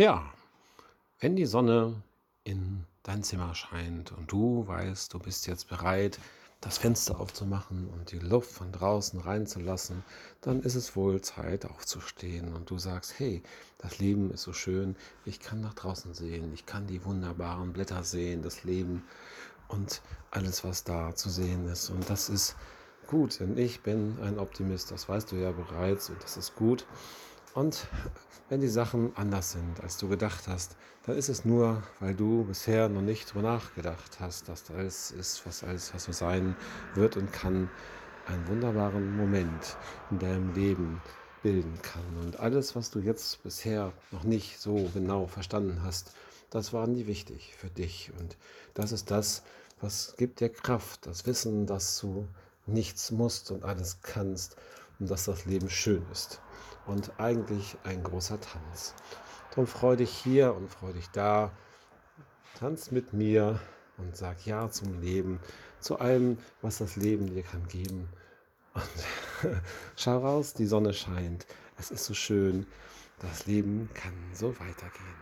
Ja, wenn die Sonne in dein Zimmer scheint und du weißt, du bist jetzt bereit, das Fenster aufzumachen und die Luft von draußen reinzulassen, dann ist es wohl Zeit aufzustehen und du sagst, hey, das Leben ist so schön, ich kann nach draußen sehen, ich kann die wunderbaren Blätter sehen, das Leben und alles, was da zu sehen ist. Und das ist gut, denn ich bin ein Optimist, das weißt du ja bereits und das ist gut. Und wenn die Sachen anders sind, als du gedacht hast, dann ist es nur, weil du bisher noch nicht drüber nachgedacht hast, dass da alles ist, was alles, was so sein wird und kann, einen wunderbaren Moment in deinem Leben bilden kann. Und alles, was du jetzt bisher noch nicht so genau verstanden hast, das war nie wichtig für dich. Und das ist das, was gibt dir Kraft, das Wissen, dass du nichts musst und alles kannst und dass das Leben schön ist und eigentlich ein großer Tanz. Darum freu dich hier und freu dich da. Tanz mit mir und sag Ja zum Leben, zu allem, was das Leben dir kann geben. Und schau raus, die Sonne scheint. Es ist so schön. Das Leben kann so weitergehen.